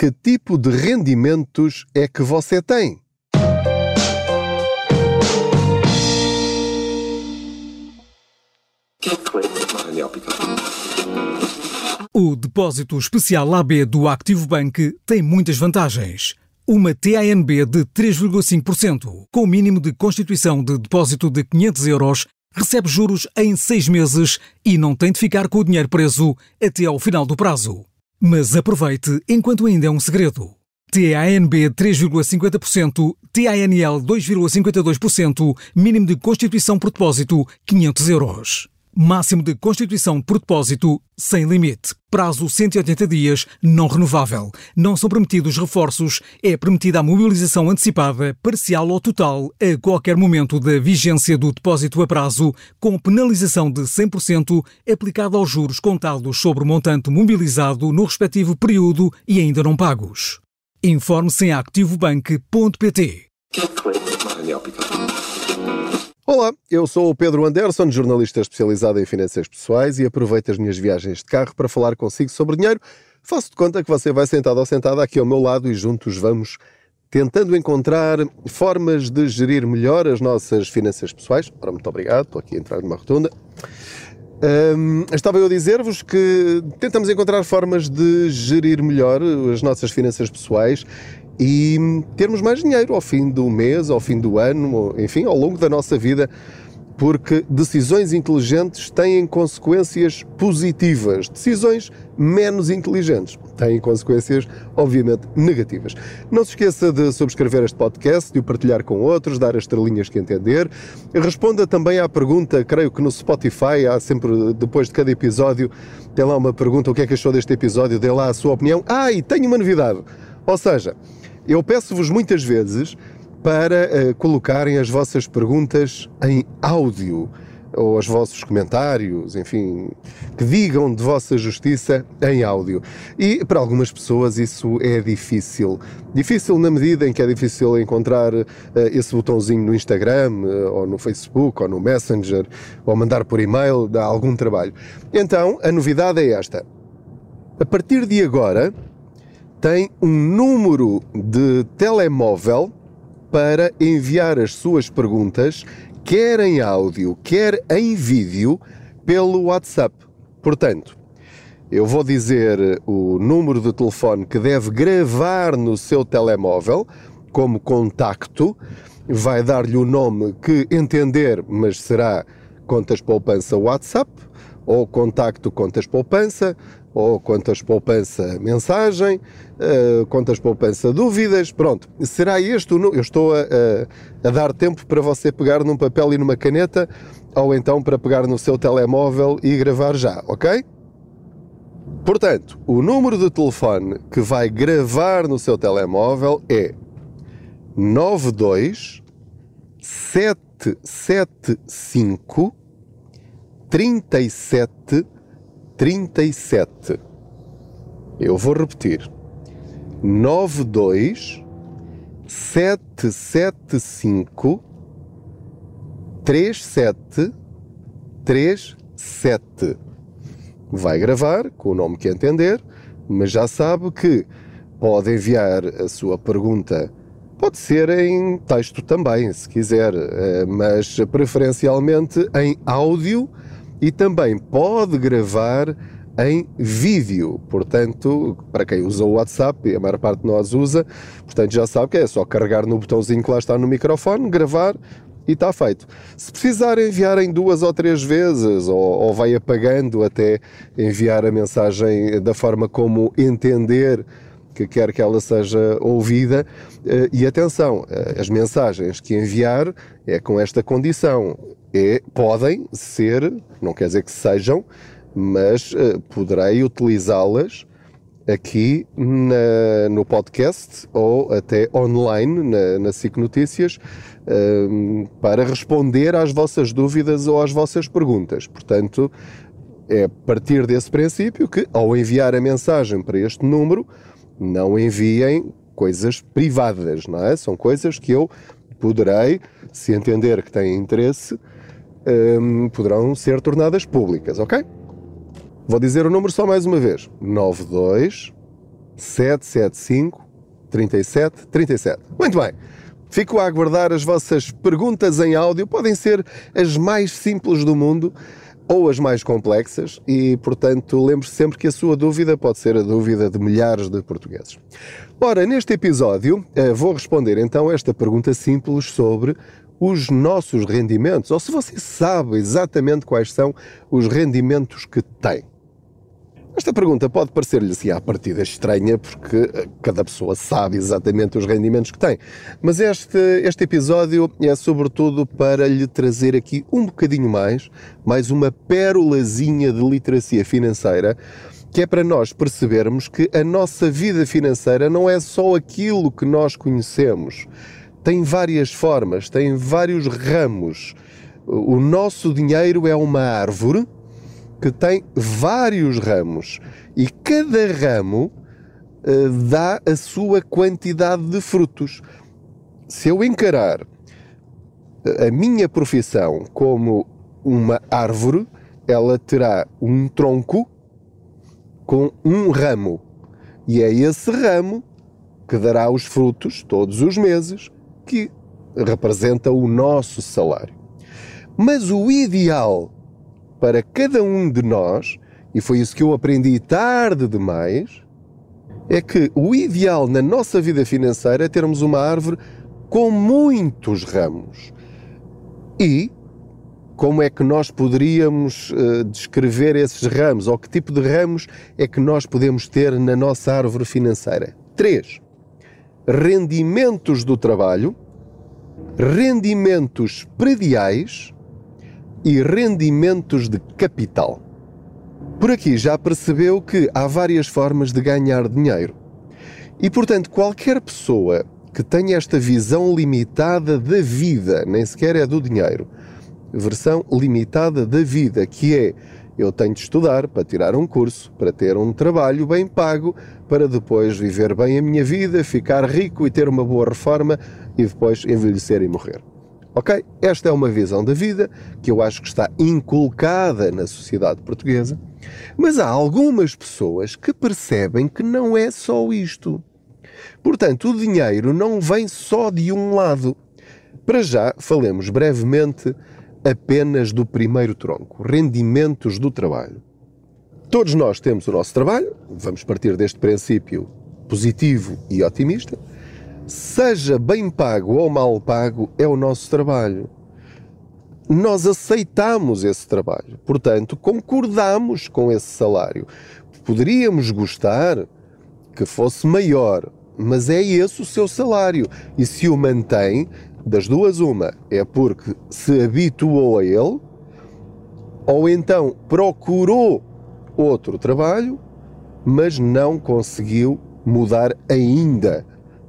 Que tipo de rendimentos é que você tem? O depósito especial AB do Activo Bank tem muitas vantagens. Uma TANB de 3,5%, com o mínimo de constituição de depósito de 500 euros, recebe juros em seis meses e não tem de ficar com o dinheiro preso até ao final do prazo. Mas aproveite enquanto ainda é um segredo. TANB 3,50%, TANL 2,52%, mínimo de constituição por depósito 500 euros. Máximo de constituição por depósito sem limite. Prazo 180 dias, não renovável. Não são permitidos reforços. É permitida a mobilização antecipada, parcial ou total, a qualquer momento da vigência do depósito a prazo, com penalização de 100% aplicada aos juros contados sobre o montante mobilizado no respectivo período e ainda não pagos. Informe-se em activobank.pt. Olá, eu sou o Pedro Anderson, jornalista especializado em finanças pessoais e aproveito as minhas viagens de carro para falar consigo sobre dinheiro. Faço de conta que você vai sentado ou sentada aqui ao meu lado e juntos vamos tentando encontrar formas de gerir melhor as nossas finanças pessoais. Ora, muito obrigado, estou aqui a entrar numa rotunda. Um, estava eu a dizer-vos que tentamos encontrar formas de gerir melhor as nossas finanças pessoais e termos mais dinheiro ao fim do mês, ao fim do ano, enfim, ao longo da nossa vida, porque decisões inteligentes têm consequências positivas, decisões menos inteligentes têm consequências, obviamente, negativas. Não se esqueça de subscrever este podcast, de o partilhar com outros, dar as estrelinhas que entender. Responda também à pergunta, creio que no Spotify há sempre, depois de cada episódio, tem lá uma pergunta: o que é que achou deste episódio? Dê lá a sua opinião. Ah, e tenho uma novidade. Ou seja, eu peço-vos muitas vezes para uh, colocarem as vossas perguntas em áudio ou os vossos comentários, enfim, que digam de vossa justiça em áudio. E para algumas pessoas isso é difícil. Difícil na medida em que é difícil encontrar uh, esse botãozinho no Instagram, uh, ou no Facebook, ou no Messenger, ou mandar por e-mail, dá algum trabalho. Então, a novidade é esta. A partir de agora, tem um número de telemóvel para enviar as suas perguntas, quer em áudio, quer em vídeo, pelo WhatsApp. Portanto, eu vou dizer o número de telefone que deve gravar no seu telemóvel como contacto, vai dar-lhe o nome que entender, mas será Contas Poupança WhatsApp ou Contacto Contas Poupança ou contas poupança mensagem, uh, contas poupança dúvidas, pronto. Será este o Eu estou a, a, a, dar tempo para você pegar num papel e numa caneta, ou então para pegar no seu telemóvel e gravar já, ok? Portanto, o número de telefone que vai gravar no seu telemóvel é 92 775 37 37. Eu vou repetir. 92 775 37 37. Vai gravar com o nome que entender, mas já sabe que pode enviar a sua pergunta. Pode ser em texto também, se quiser, eh, mas preferencialmente em áudio e também pode gravar em vídeo. Portanto, para quem usa o WhatsApp, a maior parte de nós usa, portanto já sabe que é só carregar no botãozinho que lá está no microfone, gravar e está feito. Se precisar enviar em duas ou três vezes, ou, ou vai apagando até enviar a mensagem da forma como entender que quer que ela seja ouvida. Eh, e atenção, eh, as mensagens que enviar é com esta condição é, podem ser, não quer dizer que sejam, mas uh, poderei utilizá-las aqui na, no podcast ou até online na, na Notícias uh, para responder às vossas dúvidas ou às vossas perguntas. Portanto, é a partir desse princípio que, ao enviar a mensagem para este número, não enviem coisas privadas, não é? São coisas que eu poderei, se entender que têm interesse, um, poderão ser tornadas públicas, ok? Vou dizer o número só mais uma vez: 92 775 37 37. Muito bem. Fico a aguardar as vossas perguntas em áudio. Podem ser as mais simples do mundo ou as mais complexas e, portanto, lembre-se sempre que a sua dúvida pode ser a dúvida de milhares de portugueses. Ora, neste episódio eh, vou responder então esta pergunta simples sobre os nossos rendimentos, ou se você sabe exatamente quais são os rendimentos que tem. Esta pergunta pode parecer-lhe assim à partida estranha, porque eh, cada pessoa sabe exatamente os rendimentos que tem. Mas este, este episódio é sobretudo para lhe trazer aqui um bocadinho mais, mais uma pérolazinha de literacia financeira, que é para nós percebermos que a nossa vida financeira não é só aquilo que nós conhecemos. Tem várias formas, tem vários ramos. O nosso dinheiro é uma árvore que tem vários ramos e cada ramo uh, dá a sua quantidade de frutos. Se eu encarar eh, a minha profissão como uma árvore, ela terá um tronco com um ramo. E é esse ramo que dará os frutos todos os meses, que representa o nosso salário. Mas o ideal para cada um de nós, e foi isso que eu aprendi tarde demais, é que o ideal na nossa vida financeira é termos uma árvore com muitos ramos. E como é que nós poderíamos uh, descrever esses ramos, ou que tipo de ramos é que nós podemos ter na nossa árvore financeira? Três: rendimentos do trabalho, rendimentos prediais e rendimentos de capital. Por aqui já percebeu que há várias formas de ganhar dinheiro. E, portanto, qualquer pessoa que tenha esta visão limitada da vida, nem sequer é do dinheiro, versão limitada da vida, que é eu tenho de estudar para tirar um curso, para ter um trabalho bem pago, para depois viver bem a minha vida, ficar rico e ter uma boa reforma e depois envelhecer e morrer. Ok? Esta é uma visão da vida que eu acho que está inculcada na sociedade portuguesa, mas há algumas pessoas que percebem que não é só isto. Portanto, o dinheiro não vem só de um lado. Para já, falemos brevemente apenas do primeiro tronco, rendimentos do trabalho. Todos nós temos o nosso trabalho, vamos partir deste princípio positivo e otimista seja bem pago ou mal pago, é o nosso trabalho. Nós aceitamos esse trabalho, portanto, concordamos com esse salário. Poderíamos gostar que fosse maior, mas é esse o seu salário. E se o mantém, das duas, uma é porque se habituou a ele, ou então procurou outro trabalho, mas não conseguiu mudar ainda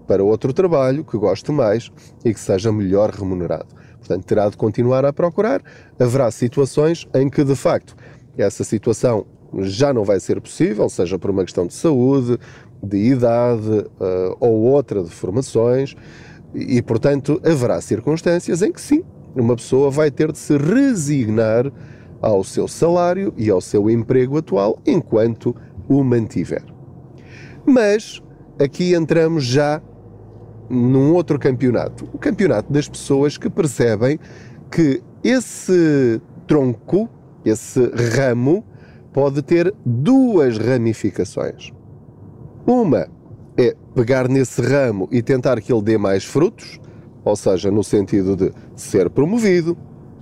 para outro trabalho que goste mais e que seja melhor remunerado. Portanto, terá de continuar a procurar. Haverá situações em que, de facto, essa situação já não vai ser possível, seja por uma questão de saúde, de idade uh, ou outra de formações, e, portanto, haverá circunstâncias em que sim, uma pessoa vai ter de se resignar ao seu salário e ao seu emprego atual enquanto o mantiver. Mas aqui entramos já num outro campeonato. O campeonato das pessoas que percebem que esse tronco, esse ramo, pode ter duas ramificações. Uma é pegar nesse ramo e tentar que ele dê mais frutos, ou seja, no sentido de ser promovido,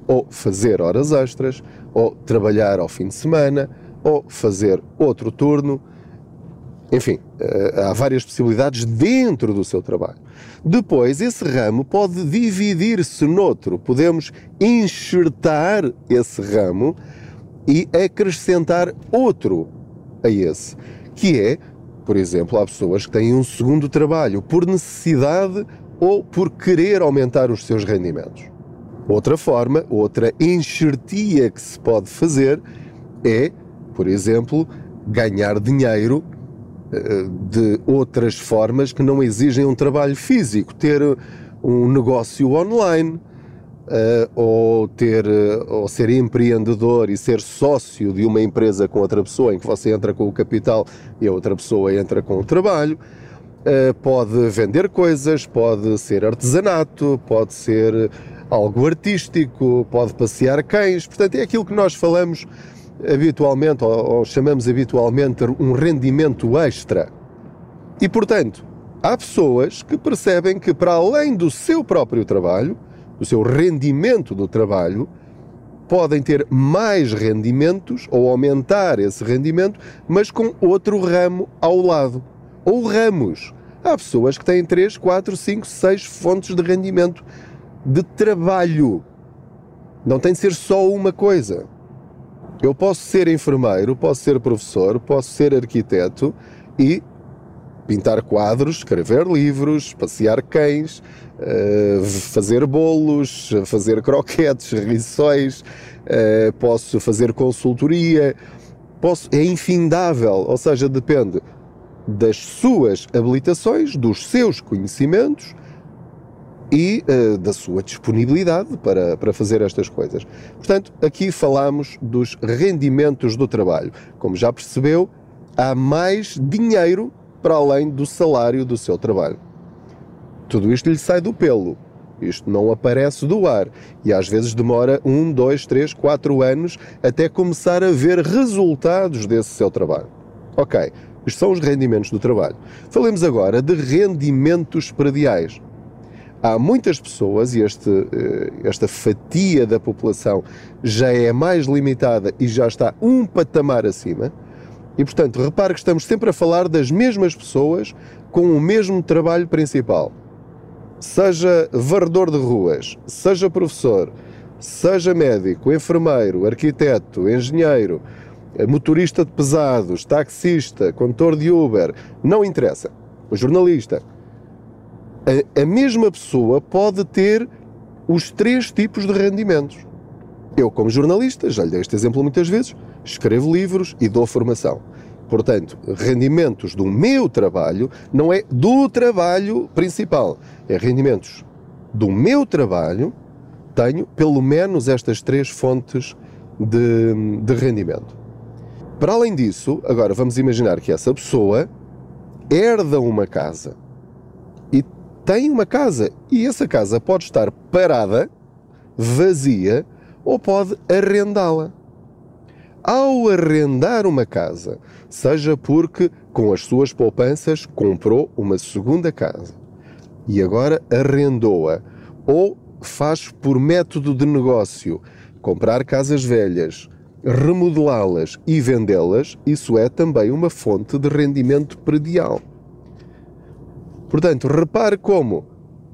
ou fazer horas extras, ou trabalhar ao fim de semana, ou fazer outro turno. Enfim, eh, há várias possibilidades dentro do seu trabalho. Depois, esse ramo pode dividir-se noutro. Podemos enxertar esse ramo e acrescentar outro a esse, que é, por exemplo, há pessoas que têm um segundo trabalho por necessidade ou por querer aumentar os seus rendimentos. Outra forma, outra enxertia que se pode fazer é, por exemplo, ganhar dinheiro de outras formas que não exigem um trabalho físico, ter um negócio online, uh, ou, ter, uh, ou ser empreendedor e ser sócio de uma empresa com outra pessoa, em que você entra com o capital e a outra pessoa entra com o trabalho. Uh, pode vender coisas, pode ser artesanato, pode ser algo artístico, pode passear cães. Portanto, é aquilo que nós falamos habitualmente, ou, ou chamamos habitualmente, um rendimento extra. E, portanto, há pessoas que percebem que, para além do seu próprio trabalho, do seu rendimento do trabalho, podem ter mais rendimentos ou aumentar esse rendimento, mas com outro ramo ao lado. Ou ramos. Há pessoas que têm 3, 4, 5, 6 fontes de rendimento de trabalho. Não tem de ser só uma coisa. Eu posso ser enfermeiro, posso ser professor, posso ser arquiteto e pintar quadros, escrever livros, passear cães, eh, fazer bolos, fazer croquetes, rissóis, eh, posso fazer consultoria, posso, é infindável, ou seja, depende das suas habilitações, dos seus conhecimentos e uh, da sua disponibilidade para, para fazer estas coisas. Portanto, aqui falamos dos rendimentos do trabalho. Como já percebeu, há mais dinheiro para além do salário do seu trabalho. Tudo isto lhe sai do pelo. Isto não aparece do ar e às vezes demora um, dois, três, quatro anos até começar a ver resultados desse seu trabalho. Ok, isto são os rendimentos do trabalho. Falemos agora de rendimentos prediais. Há muitas pessoas, e este, eh, esta fatia da população já é mais limitada e já está um patamar acima, e, portanto, repare que estamos sempre a falar das mesmas pessoas com o mesmo trabalho principal. Seja varredor de ruas, seja professor, seja médico, enfermeiro, arquiteto, engenheiro, motorista de pesados, taxista, condutor de Uber, não interessa. O jornalista. A, a mesma pessoa pode ter os três tipos de rendimentos. Eu, como jornalista, já lhe dei este exemplo muitas vezes, escrevo livros e dou formação. Portanto, rendimentos do meu trabalho não é do trabalho principal, é rendimentos do meu trabalho. Tenho pelo menos estas três fontes de, de rendimento. Para além disso, agora vamos imaginar que essa pessoa herda uma casa e tem uma casa e essa casa pode estar parada, vazia ou pode arrendá-la ao arrendar uma casa, seja porque com as suas poupanças comprou uma segunda casa e agora arrendou-a, ou faz por método de negócio comprar casas velhas, remodelá-las e vendê-las, isso é também uma fonte de rendimento predial. Portanto, repare como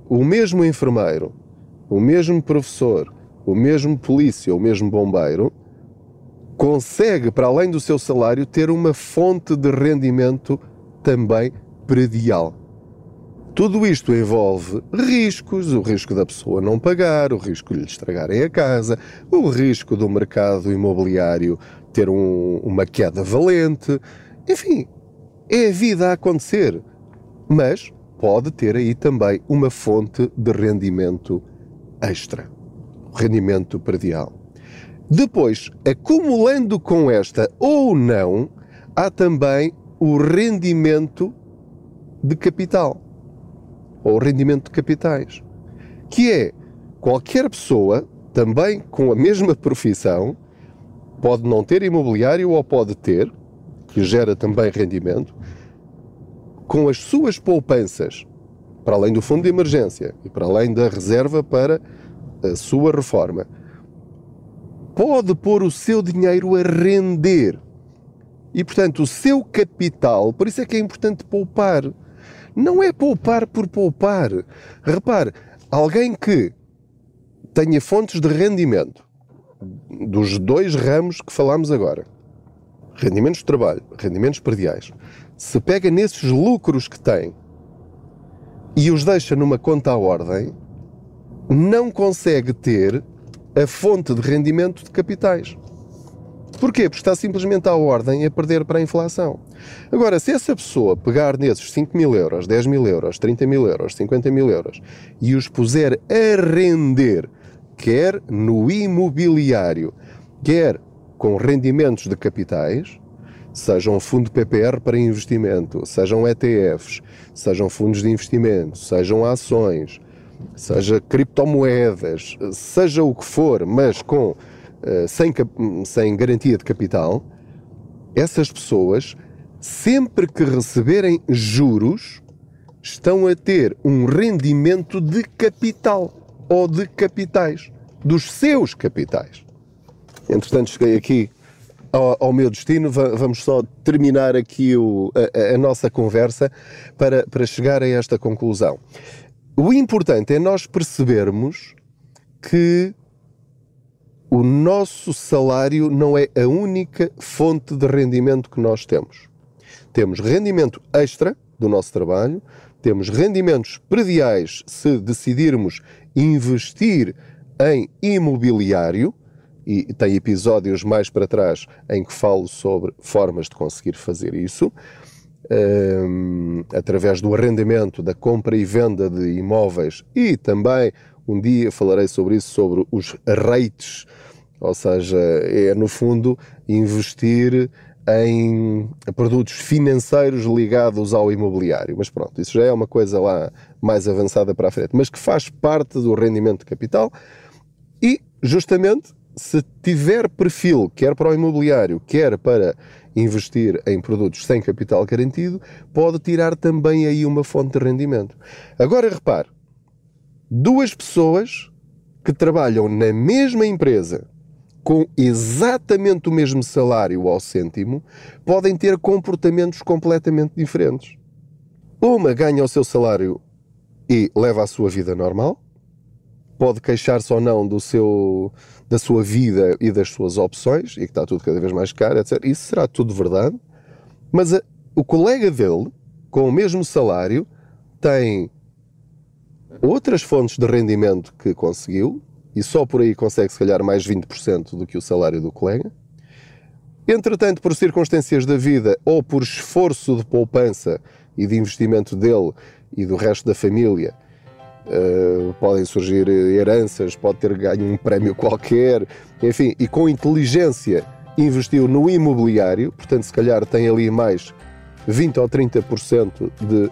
o mesmo enfermeiro, o mesmo professor, o mesmo polícia, o mesmo bombeiro consegue, para além do seu salário, ter uma fonte de rendimento também predial. Tudo isto envolve riscos, o risco da pessoa não pagar, o risco de lhe estragarem a casa, o risco do mercado imobiliário ter um, uma queda valente. Enfim, é a vida a acontecer. Mas pode ter aí também uma fonte de rendimento extra, rendimento predial. Depois, acumulando com esta ou não, há também o rendimento de capital, ou rendimento de capitais, que é qualquer pessoa, também com a mesma profissão, pode não ter imobiliário ou pode ter, que gera também rendimento, com as suas poupanças, para além do fundo de emergência e para além da reserva para a sua reforma pode pôr o seu dinheiro a render. E, portanto, o seu capital, por isso é que é importante poupar. Não é poupar por poupar. Repare, alguém que tenha fontes de rendimento dos dois ramos que falámos agora, rendimentos de trabalho, rendimentos perdiais, se pega nesses lucros que tem e os deixa numa conta à ordem, não consegue ter a fonte de rendimento de capitais. Porquê? Porque está simplesmente à ordem a perder para a inflação. Agora, se essa pessoa pegar nesses 5 mil euros, 10 mil euros, 30 mil euros, 50 mil euros e os puser a render quer no imobiliário, quer com rendimentos de capitais, sejam fundo PPR para investimento, sejam ETFs, sejam fundos de investimento, sejam ações, seja criptomoedas, seja o que for, mas com eh, sem, sem garantia de capital, essas pessoas, sempre que receberem juros, estão a ter um rendimento de capital ou de capitais, dos seus capitais. Entretanto, cheguei aqui ao, ao meu destino, vamos só terminar aqui o, a, a, nossa conversa para, para chegar a esta conclusão. O importante é nós percebermos que o nosso salário não é a única fonte de rendimento que nós temos. Temos rendimento extra do nosso trabalho, temos rendimentos prediais se decidirmos investir em imobiliário, e tem episódios mais para trás em que falo sobre formas de conseguir fazer isso, um, através do arrendamento, da compra e venda de imóveis. E também um dia falarei sobre isso, sobre os rates, ou seja, é no fundo investir em produtos financeiros ligados ao imobiliário. Mas pronto, isso já é uma coisa lá mais avançada para a frente, mas que faz parte do rendimento de capital. E, justamente, se tiver perfil, quer para o imobiliário, quer para investir em produtos sem capital garantido, pode tirar também aí uma fonte de rendimento. Agora repare, duas pessoas que trabalham na mesma empresa com exatamente o mesmo salário ao cêntimo podem ter comportamentos completamente diferentes. Uma ganha o seu salário e leva a sua vida normal, pode queixar-se ou não do seu, da sua vida e das suas opções, e que está tudo cada vez mais caro, etc. Isso será tudo verdade, mas a, o colega dele, com o mesmo salário, tem outras fontes de rendimento que conseguiu, e só por aí consegue, se calhar, mais 20% do que o salário do colega. Entretanto, por circunstâncias da vida ou por esforço de poupança e de investimento dele e do resto da família, uh, podem surgir heranças, pode ter ganho um prémio qualquer, enfim, e com inteligência investiu no imobiliário, portanto, se calhar tem ali mais 20 ou 30% de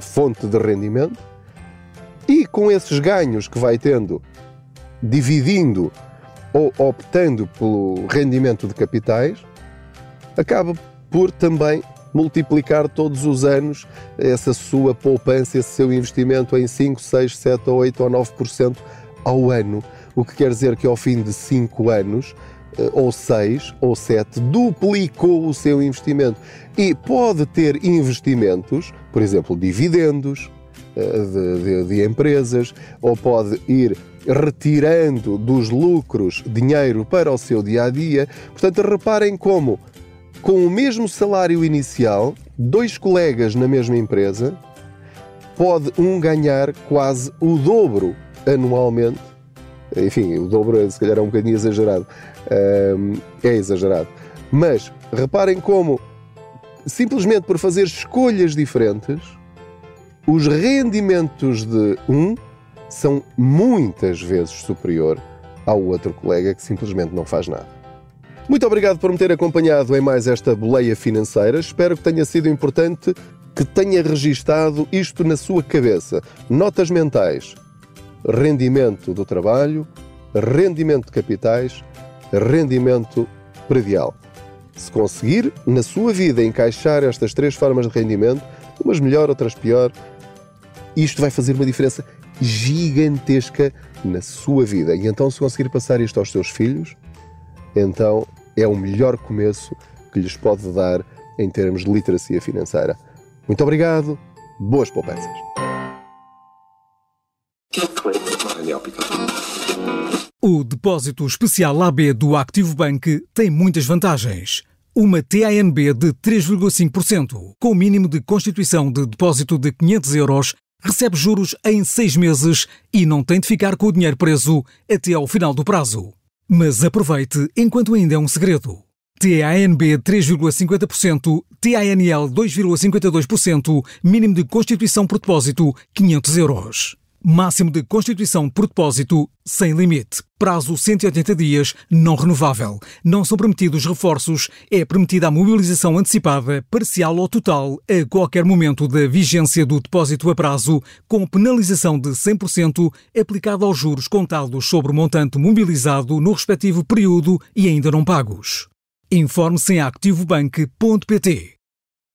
fonte de rendimento, e com esses ganhos que vai tendo, dividindo ou optando pelo rendimento de capitais, acaba por também multiplicar todos os anos essa sua poupança, esse seu investimento em 5, 6, 7 ou 8 ou 9% ao ano. O que quer dizer que ao fim de 5 anos, eh, ou 6 ou 7, duplicou o seu investimento. E pode ter investimentos, por exemplo, dividendos, eh, de, de, de, empresas, ou pode ir retirando dos lucros dinheiro para o seu dia a dia. Portanto, reparem como com o mesmo salário inicial, dois colegas na mesma empresa, pode um ganhar quase o dobro anualmente. Enfim, o dobro é, se calhar é um bocadinho exagerado. é exagerado. Mas reparem como, simplesmente por fazer escolhas diferentes, os rendimentos de um são muitas vezes superior ao outro colega que simplesmente não faz nada. Muito obrigado por me ter acompanhado em mais esta boleia financeira. Espero que tenha sido importante, que tenha registado isto na sua cabeça. Notas mentais: rendimento do trabalho, rendimento de capitais, rendimento predial. Se conseguir, na sua vida, encaixar estas três formas de rendimento, umas melhor, outras pior, isto vai fazer uma diferença gigantesca na sua vida. E então, se conseguir passar isto aos seus filhos, então é o melhor começo que lhes pode dar em termos de literacia financeira. Muito obrigado, boas poupanças. O depósito especial AB do Activo Bank tem muitas vantagens. Uma TANB de 3,5%, com o mínimo de constituição de depósito de 500 euros, recebe juros em seis meses e não tem de ficar com o dinheiro preso até ao final do prazo. Mas aproveite enquanto ainda é um segredo. TANB 3,50%, TANL 2,52%, mínimo de constituição por depósito 500 euros. Máximo de constituição por depósito sem limite. Prazo 180 dias, não renovável. Não são permitidos reforços. É permitida a mobilização antecipada, parcial ou total, a qualquer momento da vigência do depósito a prazo, com penalização de 100% aplicada aos juros contados sobre o montante mobilizado no respectivo período e ainda não pagos. Informe-se em activobank.pt.